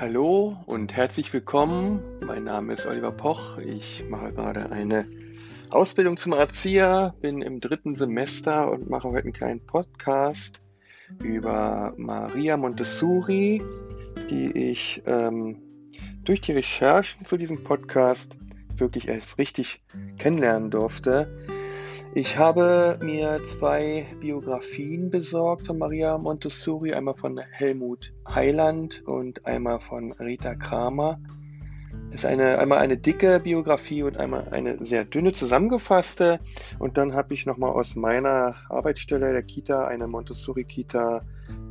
Hallo und herzlich willkommen. Mein Name ist Oliver Poch. Ich mache gerade eine Ausbildung zum Erzieher, bin im dritten Semester und mache heute einen kleinen Podcast über Maria Montessori, die ich ähm, durch die Recherchen zu diesem Podcast wirklich erst richtig kennenlernen durfte. Ich habe mir zwei Biografien besorgt von Maria Montessori, einmal von Helmut Heiland und einmal von Rita Kramer. Das ist eine, einmal eine dicke Biografie und einmal eine sehr dünne zusammengefasste. Und dann habe ich nochmal aus meiner Arbeitsstelle der Kita, eine Montessori-Kita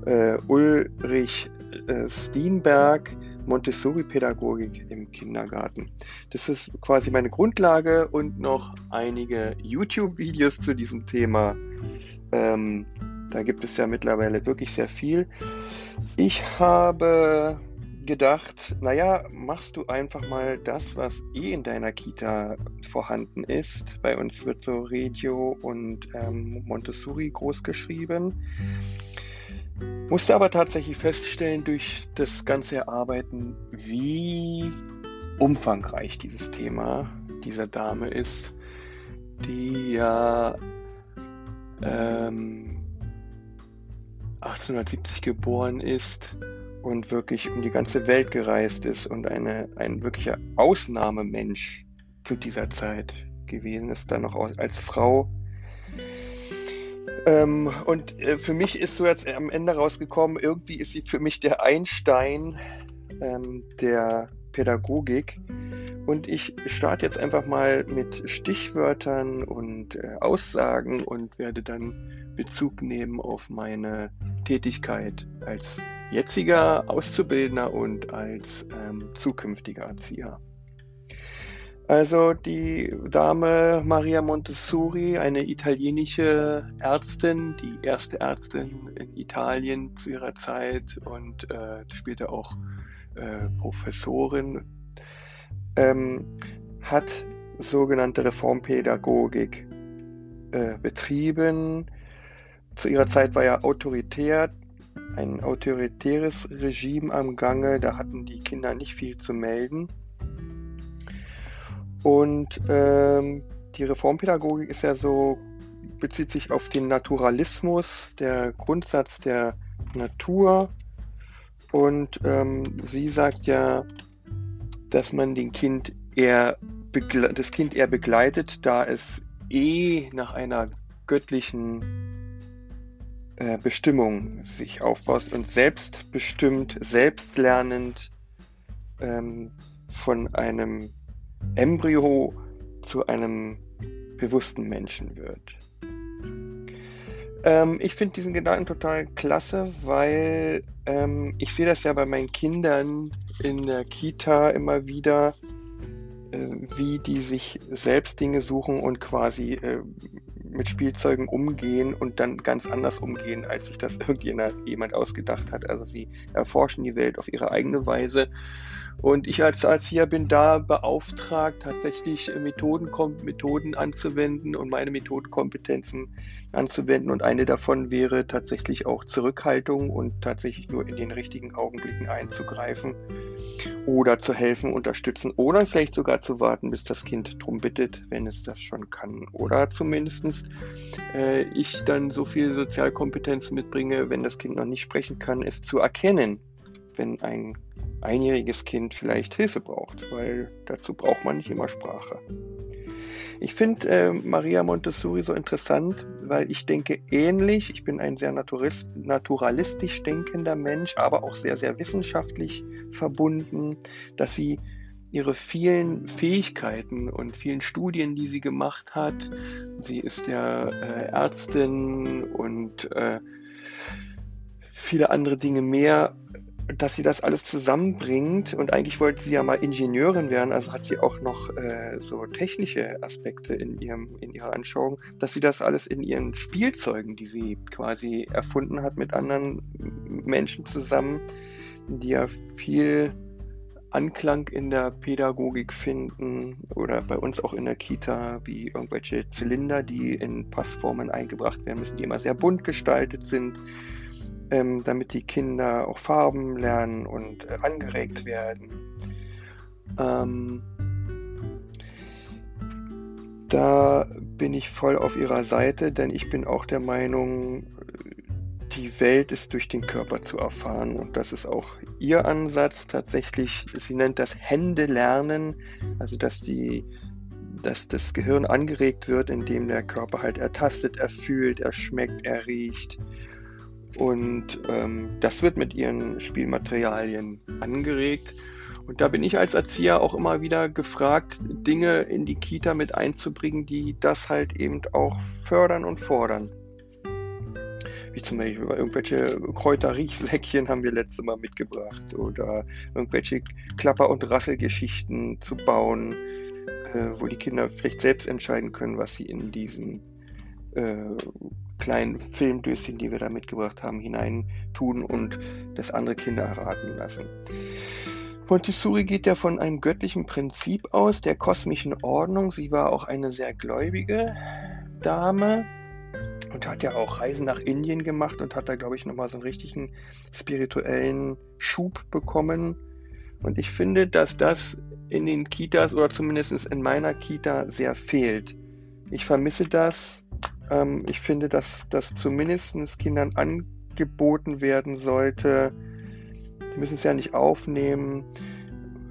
äh, Ulrich äh, Steenberg, Montessori-Pädagogik im Kindergarten. Das ist quasi meine Grundlage und noch einige YouTube-Videos zu diesem Thema. Ähm, da gibt es ja mittlerweile wirklich sehr viel. Ich habe gedacht, naja, machst du einfach mal das, was eh in deiner Kita vorhanden ist. Bei uns wird so Regio und ähm, Montessori groß geschrieben. Musste aber tatsächlich feststellen durch das ganze Erarbeiten, wie umfangreich dieses Thema dieser Dame ist, die ja ähm, 1870 geboren ist und wirklich um die ganze Welt gereist ist und eine, ein wirklicher Ausnahmemensch zu dieser Zeit gewesen ist, dann noch als Frau ähm, und äh, für mich ist so jetzt am Ende rausgekommen, irgendwie ist sie für mich der Einstein ähm, der Pädagogik. Und ich starte jetzt einfach mal mit Stichwörtern und äh, Aussagen und werde dann Bezug nehmen auf meine Tätigkeit als jetziger Auszubildender und als ähm, zukünftiger Erzieher. Also die Dame Maria Montessori, eine italienische Ärztin, die erste Ärztin in Italien zu ihrer Zeit und äh, später auch äh, Professorin, ähm, hat sogenannte Reformpädagogik äh, betrieben. Zu ihrer Zeit war ja autoritär, ein autoritäres Regime am Gange, da hatten die Kinder nicht viel zu melden. Und ähm, die Reformpädagogik ist ja so, bezieht sich auf den Naturalismus, der Grundsatz der Natur. Und ähm, sie sagt ja, dass man den Kind eher das Kind eher begleitet, da es eh nach einer göttlichen äh, Bestimmung sich aufbaut und selbstbestimmt, selbstlernend ähm, von einem Embryo zu einem bewussten Menschen wird. Ähm, ich finde diesen Gedanken total klasse, weil ähm, ich sehe das ja bei meinen Kindern in der Kita immer wieder, äh, wie die sich selbst Dinge suchen und quasi äh, mit Spielzeugen umgehen und dann ganz anders umgehen, als sich das irgendjemand ausgedacht hat. Also sie erforschen die Welt auf ihre eigene Weise und ich als Erzieher bin da beauftragt, tatsächlich Methoden, Methoden anzuwenden und meine Methodenkompetenzen anzuwenden. Und eine davon wäre tatsächlich auch Zurückhaltung und tatsächlich nur in den richtigen Augenblicken einzugreifen oder zu helfen, unterstützen oder vielleicht sogar zu warten, bis das Kind drum bittet, wenn es das schon kann. Oder zumindest äh, ich dann so viel Sozialkompetenz mitbringe, wenn das Kind noch nicht sprechen kann, es zu erkennen, wenn ein einjähriges Kind vielleicht Hilfe braucht, weil dazu braucht man nicht immer Sprache. Ich finde äh, Maria Montessori so interessant, weil ich denke ähnlich. Ich bin ein sehr naturalistisch denkender Mensch, aber auch sehr, sehr wissenschaftlich verbunden, dass sie ihre vielen Fähigkeiten und vielen Studien, die sie gemacht hat, sie ist ja äh, Ärztin und äh, viele andere Dinge mehr, dass sie das alles zusammenbringt. Und eigentlich wollte sie ja mal Ingenieurin werden, also hat sie auch noch äh, so technische Aspekte in ihrem in ihrer Anschauung, dass sie das alles in ihren Spielzeugen, die sie quasi erfunden hat mit anderen Menschen zusammen, die ja viel Anklang in der Pädagogik finden oder bei uns auch in der Kita, wie irgendwelche Zylinder, die in Passformen eingebracht werden müssen, die immer sehr bunt gestaltet sind ähm, damit die Kinder auch Farben lernen und äh, angeregt werden. Ähm, da bin ich voll auf ihrer Seite, denn ich bin auch der Meinung, die Welt ist durch den Körper zu erfahren. Und das ist auch ihr Ansatz tatsächlich. Sie nennt das Hände lernen, also dass die dass das Gehirn angeregt wird, indem der Körper halt ertastet, erfühlt, er schmeckt, er riecht. Und ähm, das wird mit ihren Spielmaterialien angeregt. Und da bin ich als Erzieher auch immer wieder gefragt, Dinge in die Kita mit einzubringen, die das halt eben auch fördern und fordern. Wie zum Beispiel irgendwelche Kräuterriechsäckchen haben wir letztes Mal mitgebracht oder irgendwelche Klapper- und Rasselgeschichten zu bauen, äh, wo die Kinder vielleicht selbst entscheiden können, was sie in diesen äh, kleinen Filmdöschen, die wir da mitgebracht haben, hinein tun und das andere Kinder erraten lassen. Montessori geht ja von einem göttlichen Prinzip aus, der kosmischen Ordnung. Sie war auch eine sehr gläubige Dame und hat ja auch Reisen nach Indien gemacht und hat da, glaube ich, nochmal so einen richtigen spirituellen Schub bekommen. Und ich finde, dass das in den Kitas oder zumindest in meiner Kita sehr fehlt. Ich vermisse das. Ähm, ich finde, dass das zumindest Kindern angeboten werden sollte, die müssen es ja nicht aufnehmen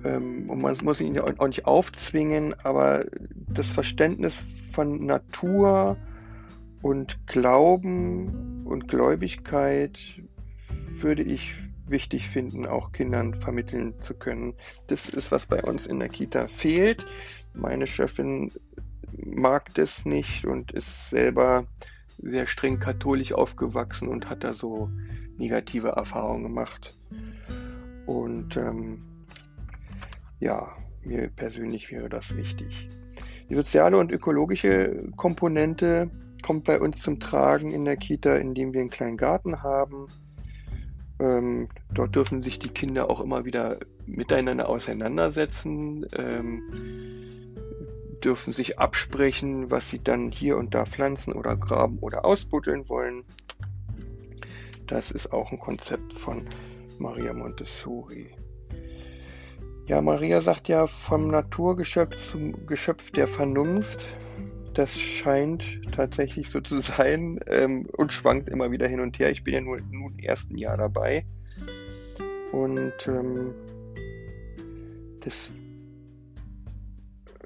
ähm, und man muss ihn auch nicht aufzwingen, aber das Verständnis von Natur und Glauben und Gläubigkeit würde ich wichtig finden, auch Kindern vermitteln zu können. Das ist, was bei uns in der Kita fehlt. Meine Chefin mag das nicht und ist selber sehr streng katholisch aufgewachsen und hat da so negative Erfahrungen gemacht. Und ähm, ja, mir persönlich wäre das wichtig. Die soziale und ökologische Komponente kommt bei uns zum Tragen in der Kita, indem wir einen kleinen Garten haben. Ähm, dort dürfen sich die Kinder auch immer wieder miteinander auseinandersetzen, ähm, dürfen sich absprechen, was sie dann hier und da pflanzen oder graben oder ausbuddeln wollen. Das ist auch ein Konzept von Maria Montessori. Ja, Maria sagt ja vom Naturgeschöpf zum Geschöpf der Vernunft. Das scheint tatsächlich so zu sein ähm, und schwankt immer wieder hin und her. Ich bin ja nur, nur im ersten Jahr dabei. Und ähm, das,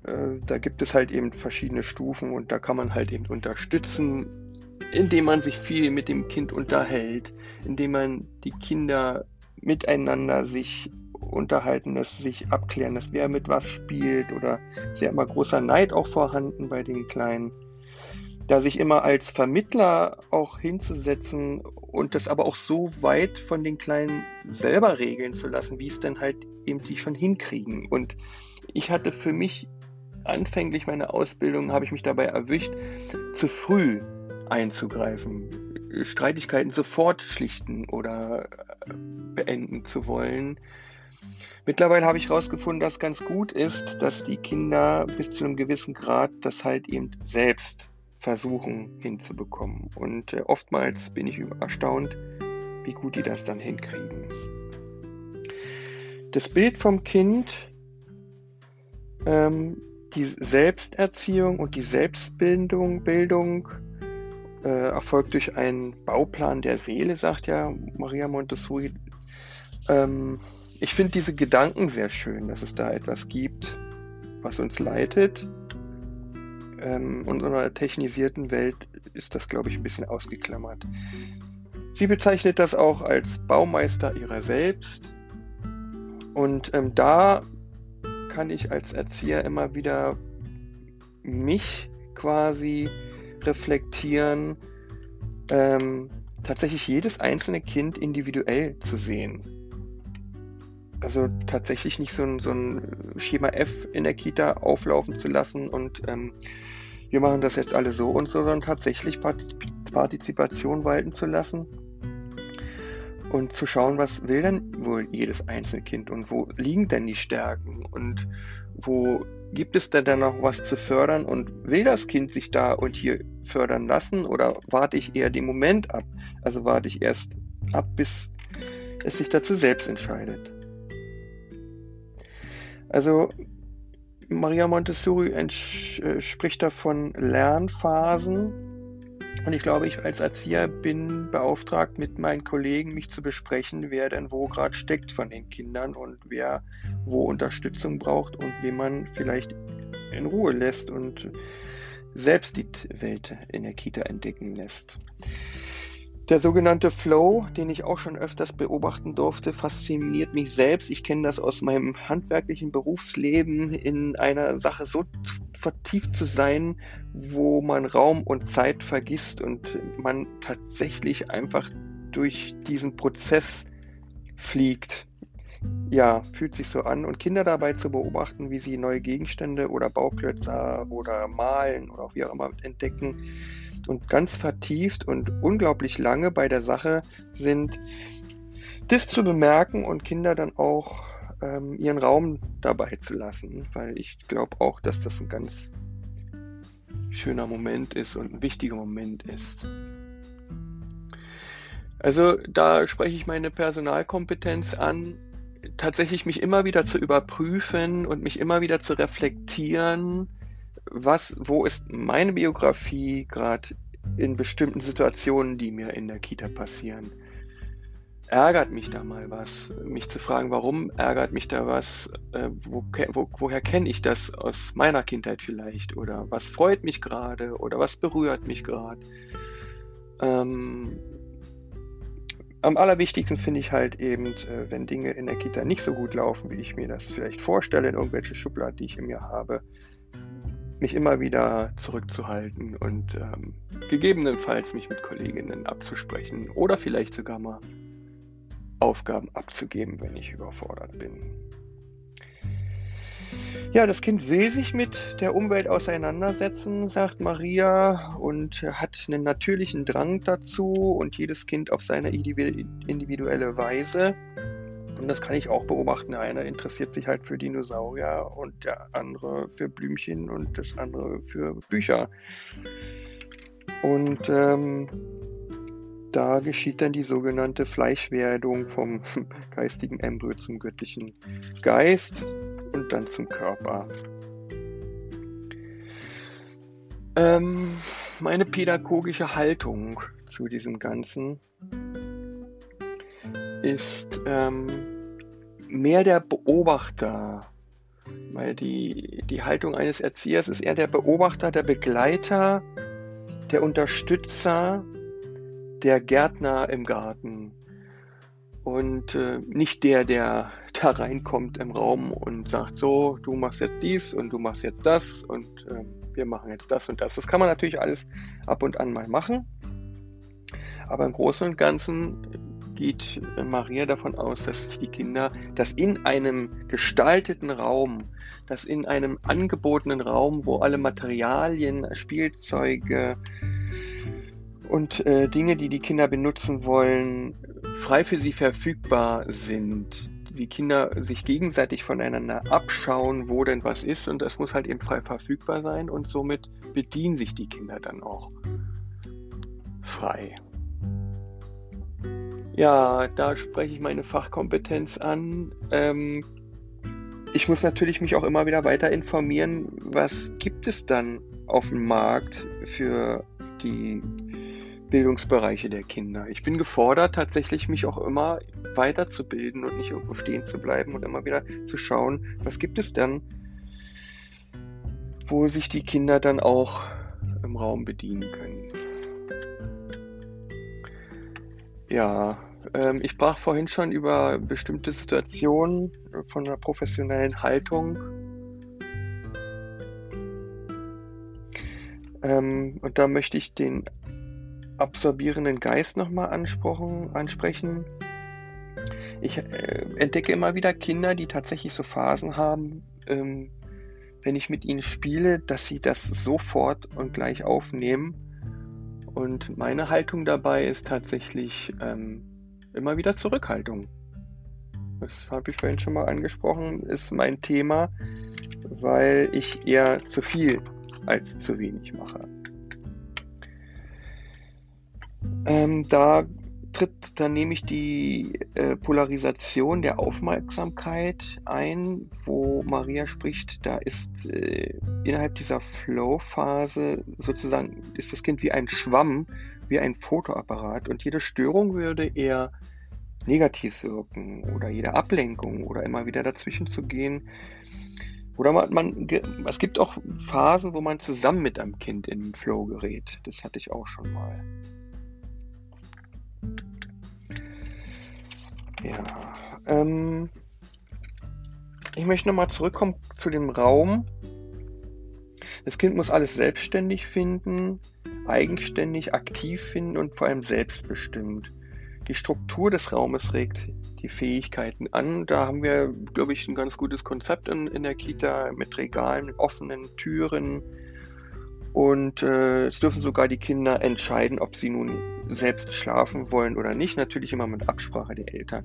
äh, da gibt es halt eben verschiedene Stufen und da kann man halt eben unterstützen, indem man sich viel mit dem Kind unterhält, indem man die Kinder miteinander sich unterhalten lässt, sich abklären lässt, wer mit was spielt oder ja immer großer Neid auch vorhanden bei den Kleinen. Da sich immer als Vermittler auch hinzusetzen und das aber auch so weit von den Kleinen selber regeln zu lassen, wie es dann halt eben die schon hinkriegen. Und ich hatte für mich anfänglich meine Ausbildung, habe ich mich dabei erwischt, zu früh einzugreifen Streitigkeiten sofort schlichten oder äh, beenden zu wollen. Mittlerweile habe ich herausgefunden, dass ganz gut ist, dass die Kinder bis zu einem gewissen Grad das halt eben selbst versuchen hinzubekommen. Und äh, oftmals bin ich erstaunt, wie gut die das dann hinkriegen. Das Bild vom Kind, ähm, die Selbsterziehung und die Selbstbildung Bildung, äh, erfolgt durch einen Bauplan der Seele, sagt ja Maria Montessori. Ähm, ich finde diese Gedanken sehr schön, dass es da etwas gibt, was uns leitet. Ähm, in unserer technisierten Welt ist das, glaube ich, ein bisschen ausgeklammert. Sie bezeichnet das auch als Baumeister ihrer selbst. Und ähm, da kann ich als Erzieher immer wieder mich quasi reflektieren, ähm, tatsächlich jedes einzelne Kind individuell zu sehen. Also tatsächlich nicht so ein, so ein Schema F in der Kita auflaufen zu lassen und ähm, wir machen das jetzt alle so und so, sondern tatsächlich Partizipation walten zu lassen und zu schauen, was will denn wohl jedes einzelne Kind und wo liegen denn die Stärken und wo gibt es denn da noch was zu fördern und will das Kind sich da und hier fördern lassen oder warte ich eher den Moment ab? Also warte ich erst ab, bis es sich dazu selbst entscheidet. Also Maria Montessori äh, spricht da von Lernphasen. Und ich glaube, ich als Erzieher bin beauftragt, mit meinen Kollegen mich zu besprechen, wer denn wo gerade steckt von den Kindern und wer wo Unterstützung braucht und wie man vielleicht in Ruhe lässt und selbst die Welt in der Kita entdecken lässt. Der sogenannte Flow, den ich auch schon öfters beobachten durfte, fasziniert mich selbst. Ich kenne das aus meinem handwerklichen Berufsleben, in einer Sache so vertieft zu sein, wo man Raum und Zeit vergisst und man tatsächlich einfach durch diesen Prozess fliegt ja, fühlt sich so an. Und Kinder dabei zu beobachten, wie sie neue Gegenstände oder Bauklötze oder malen oder wie auch immer entdecken und ganz vertieft und unglaublich lange bei der Sache sind, das zu bemerken und Kinder dann auch ähm, ihren Raum dabei zu lassen, weil ich glaube auch, dass das ein ganz schöner Moment ist und ein wichtiger Moment ist. Also da spreche ich meine Personalkompetenz an, tatsächlich mich immer wieder zu überprüfen und mich immer wieder zu reflektieren, was, wo ist meine Biografie gerade in bestimmten Situationen, die mir in der Kita passieren. Ärgert mich da mal was? Mich zu fragen, warum ärgert mich da was? Äh, wo, wo, woher kenne ich das aus meiner Kindheit vielleicht? Oder was freut mich gerade? Oder was berührt mich gerade? Ähm, am allerwichtigsten finde ich halt eben, äh, wenn Dinge in der Kita nicht so gut laufen, wie ich mir das vielleicht vorstelle, in irgendwelche Schubladen, die ich in mir habe, mich immer wieder zurückzuhalten und ähm, gegebenenfalls mich mit Kolleginnen abzusprechen oder vielleicht sogar mal Aufgaben abzugeben, wenn ich überfordert bin. Ja, das Kind will sich mit der Umwelt auseinandersetzen, sagt Maria, und hat einen natürlichen Drang dazu und jedes Kind auf seine individuelle Weise. Und das kann ich auch beobachten. Der eine interessiert sich halt für Dinosaurier und der andere für Blümchen und das andere für Bücher. Und ähm, da geschieht dann die sogenannte Fleischwerdung vom geistigen Embryo zum göttlichen Geist und dann zum Körper. Ähm, meine pädagogische Haltung zu diesem Ganzen ist ähm, mehr der Beobachter, weil die, die Haltung eines Erziehers ist eher der Beobachter, der Begleiter, der Unterstützer, der Gärtner im Garten und äh, nicht der, der da reinkommt im Raum und sagt, so, du machst jetzt dies und du machst jetzt das und äh, wir machen jetzt das und das. Das kann man natürlich alles ab und an mal machen. Aber im Großen und Ganzen geht Maria davon aus, dass sich die Kinder, dass in einem gestalteten Raum, dass in einem angebotenen Raum, wo alle Materialien, Spielzeuge, und äh, Dinge, die die Kinder benutzen wollen, frei für sie verfügbar sind. Die Kinder sich gegenseitig voneinander abschauen, wo denn was ist und das muss halt eben frei verfügbar sein und somit bedienen sich die Kinder dann auch frei. Ja, da spreche ich meine Fachkompetenz an. Ähm, ich muss natürlich mich auch immer wieder weiter informieren, was gibt es dann auf dem Markt für die Bildungsbereiche der Kinder. Ich bin gefordert, tatsächlich mich auch immer weiterzubilden und nicht irgendwo stehen zu bleiben und immer wieder zu schauen, was gibt es denn, wo sich die Kinder dann auch im Raum bedienen können. Ja, ähm, ich sprach vorhin schon über bestimmte Situationen von einer professionellen Haltung. Ähm, und da möchte ich den absorbierenden Geist nochmal ansprechen. Ich äh, entdecke immer wieder Kinder, die tatsächlich so Phasen haben, ähm, wenn ich mit ihnen spiele, dass sie das sofort und gleich aufnehmen. Und meine Haltung dabei ist tatsächlich ähm, immer wieder Zurückhaltung. Das habe ich vorhin schon mal angesprochen, ist mein Thema, weil ich eher zu viel als zu wenig mache. Ähm, da tritt dann nämlich die äh, Polarisation der Aufmerksamkeit ein, wo Maria spricht, da ist äh, innerhalb dieser Flow-Phase sozusagen, ist das Kind wie ein Schwamm, wie ein Fotoapparat und jede Störung würde eher negativ wirken oder jede Ablenkung oder immer wieder dazwischen zu gehen. Oder man, man, es gibt auch Phasen, wo man zusammen mit einem Kind in den Flow gerät. Das hatte ich auch schon mal. Ja, ähm, ich möchte nochmal zurückkommen zu dem Raum. Das Kind muss alles selbstständig finden, eigenständig, aktiv finden und vor allem selbstbestimmt. Die Struktur des Raumes regt die Fähigkeiten an. Da haben wir, glaube ich, ein ganz gutes Konzept in, in der Kita mit Regalen, offenen Türen. Und äh, es dürfen sogar die Kinder entscheiden, ob sie nun selbst schlafen wollen oder nicht. Natürlich immer mit Absprache der Eltern.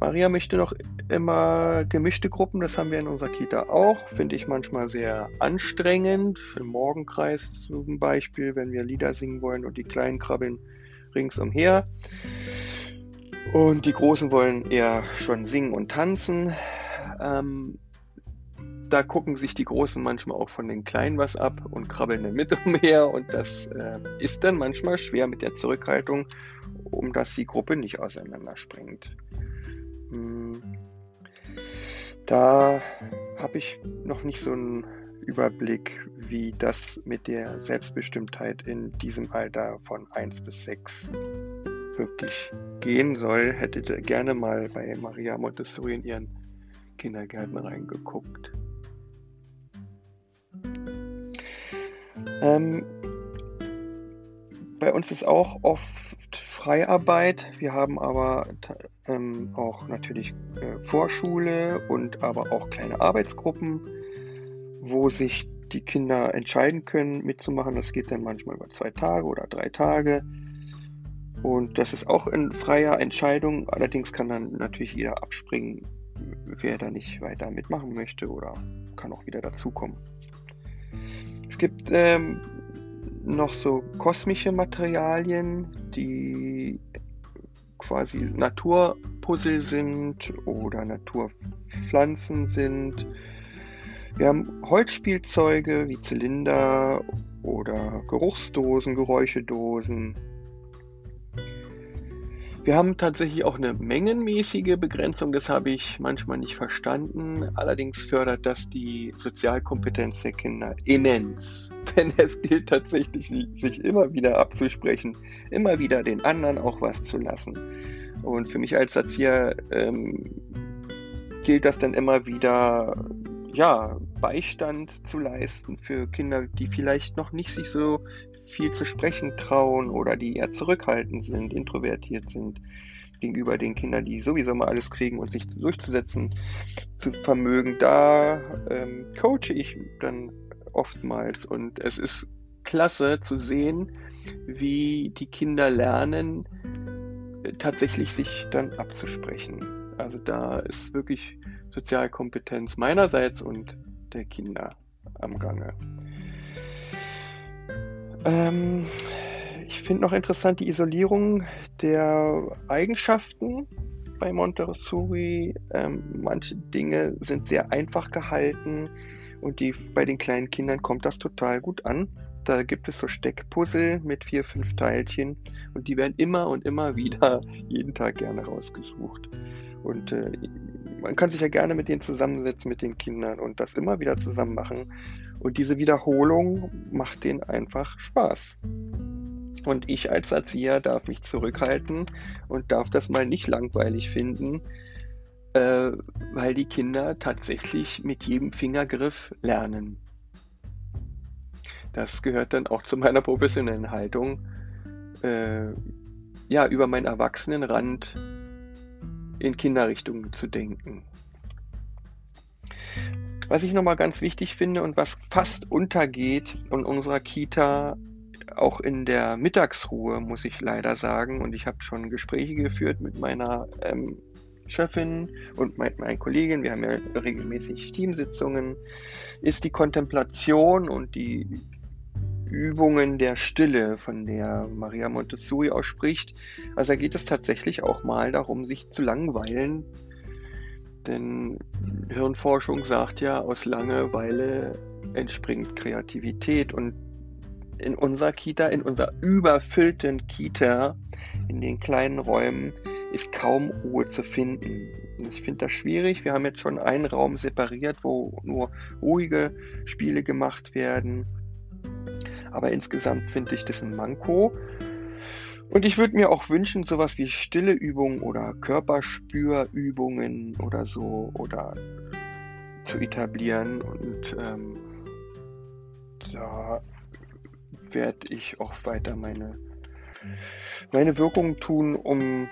Maria möchte noch immer gemischte Gruppen, das haben wir in unserer Kita auch. Finde ich manchmal sehr anstrengend. Im Morgenkreis zum Beispiel, wenn wir Lieder singen wollen und die Kleinen krabbeln ringsumher. Und die Großen wollen eher schon singen und tanzen. Ähm, da gucken sich die Großen manchmal auch von den Kleinen was ab und krabbeln dann mit umher. Und das äh, ist dann manchmal schwer mit der Zurückhaltung, um dass die Gruppe nicht auseinanderspringt. Hm. Da habe ich noch nicht so einen Überblick, wie das mit der Selbstbestimmtheit in diesem Alter von 1 bis 6 wirklich gehen soll. Hättet ihr gerne mal bei Maria Montessori in ihren Kindergärten reingeguckt. Ähm, bei uns ist auch oft Freiarbeit. Wir haben aber ähm, auch natürlich äh, Vorschule und aber auch kleine Arbeitsgruppen wo sich die Kinder entscheiden können, mitzumachen. Das geht dann manchmal über zwei Tage oder drei Tage. Und das ist auch eine freie Entscheidung. Allerdings kann dann natürlich jeder abspringen, wer da nicht weiter mitmachen möchte oder kann auch wieder dazukommen. Es gibt ähm, noch so kosmische Materialien, die quasi Naturpuzzle sind oder Naturpflanzen sind wir haben Holzspielzeuge wie Zylinder oder Geruchsdosen, Geräuschedosen. Wir haben tatsächlich auch eine mengenmäßige Begrenzung, das habe ich manchmal nicht verstanden. Allerdings fördert das die Sozialkompetenz der Kinder immens. Denn es gilt tatsächlich, sich immer wieder abzusprechen, immer wieder den anderen auch was zu lassen. Und für mich als Erzieher ähm, gilt das dann immer wieder, ja, Beistand zu leisten für Kinder, die vielleicht noch nicht sich so viel zu sprechen trauen oder die eher zurückhaltend sind, introvertiert sind gegenüber den Kindern, die sowieso mal alles kriegen und sich durchzusetzen zu vermögen. Da ähm, coache ich dann oftmals und es ist klasse zu sehen, wie die Kinder lernen, tatsächlich sich dann abzusprechen. Also da ist wirklich Sozialkompetenz meinerseits und der Kinder am Gange. Ähm, ich finde noch interessant die Isolierung der Eigenschaften bei Montessori. Ähm, manche Dinge sind sehr einfach gehalten und die, bei den kleinen Kindern kommt das total gut an. Da gibt es so Steckpuzzle mit vier, fünf Teilchen und die werden immer und immer wieder jeden Tag gerne rausgesucht. Und äh, man kann sich ja gerne mit denen zusammensetzen, mit den Kindern und das immer wieder zusammen machen. Und diese Wiederholung macht denen einfach Spaß. Und ich als Erzieher darf mich zurückhalten und darf das mal nicht langweilig finden, äh, weil die Kinder tatsächlich mit jedem Fingergriff lernen. Das gehört dann auch zu meiner professionellen Haltung, äh, ja, über meinen Erwachsenenrand in Kinderrichtungen zu denken. Was ich nochmal ganz wichtig finde und was fast untergeht in unserer Kita, auch in der Mittagsruhe, muss ich leider sagen, und ich habe schon Gespräche geführt mit meiner ähm, Chefin und mit meinen Kollegen, wir haben ja regelmäßig Teamsitzungen, ist die Kontemplation und die Übungen der Stille, von der Maria Montessori ausspricht. Also da geht es tatsächlich auch mal darum, sich zu langweilen. Denn Hirnforschung sagt ja, aus Langeweile entspringt Kreativität. Und in unserer Kita, in unserer überfüllten Kita, in den kleinen Räumen, ist kaum Ruhe zu finden. Ich finde das schwierig. Wir haben jetzt schon einen Raum separiert, wo nur ruhige Spiele gemacht werden. Aber insgesamt finde ich das ein Manko. Und ich würde mir auch wünschen, sowas wie stille Übungen oder Körperspürübungen oder so oder zu etablieren. Und ähm, da werde ich auch weiter meine, meine Wirkung tun, um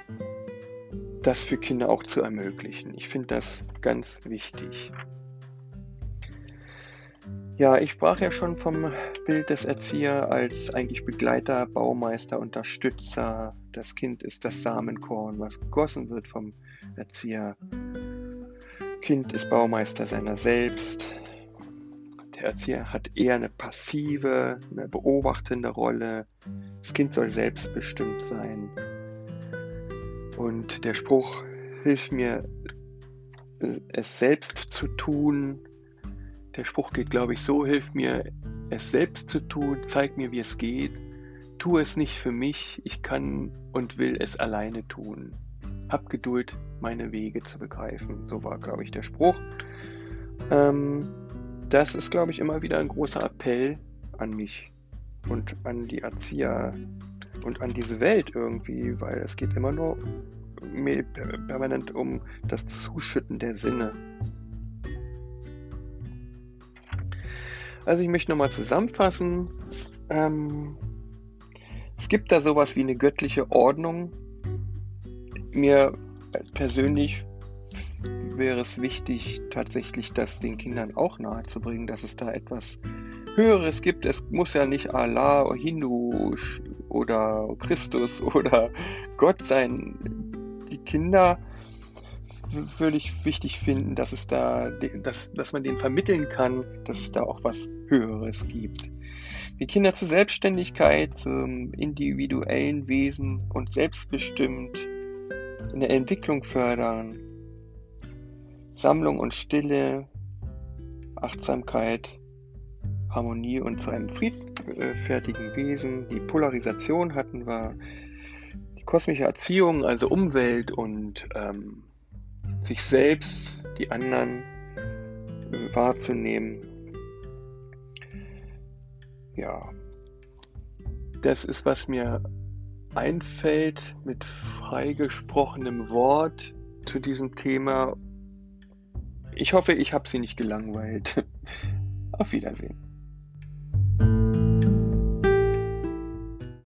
das für Kinder auch zu ermöglichen. Ich finde das ganz wichtig. Ja, ich sprach ja schon vom Bild des Erziehers als eigentlich Begleiter, Baumeister, Unterstützer. Das Kind ist das Samenkorn, was gegossen wird vom Erzieher. Kind ist Baumeister seiner selbst. Der Erzieher hat eher eine passive, eine beobachtende Rolle. Das Kind soll selbstbestimmt sein. Und der Spruch hilft mir, es selbst zu tun, der Spruch geht, glaube ich, so, hilf mir, es selbst zu tun, zeig mir, wie es geht, tu es nicht für mich, ich kann und will es alleine tun. Hab Geduld, meine Wege zu begreifen. So war, glaube ich, der Spruch. Ähm, das ist, glaube ich, immer wieder ein großer Appell an mich und an die Erzieher und an diese Welt irgendwie, weil es geht immer nur permanent um das Zuschütten der Sinne. Also ich möchte nochmal zusammenfassen. Ähm, es gibt da sowas wie eine göttliche Ordnung. Mir persönlich wäre es wichtig, tatsächlich das den Kindern auch nahezubringen, dass es da etwas Höheres gibt. Es muss ja nicht Allah, Hindu oder Christus oder Gott sein. Die Kinder ich wichtig finden, dass es da, dass, dass man denen vermitteln kann, dass es da auch was Höheres gibt. Die Kinder zur Selbstständigkeit, zum individuellen Wesen und selbstbestimmt in der Entwicklung fördern. Sammlung und Stille, Achtsamkeit, Harmonie und zu einem friedfertigen Wesen. Die Polarisation hatten wir, die kosmische Erziehung, also Umwelt und ähm, sich selbst, die anderen äh, wahrzunehmen. Ja, das ist, was mir einfällt mit freigesprochenem Wort zu diesem Thema. Ich hoffe, ich habe Sie nicht gelangweilt. Auf Wiedersehen.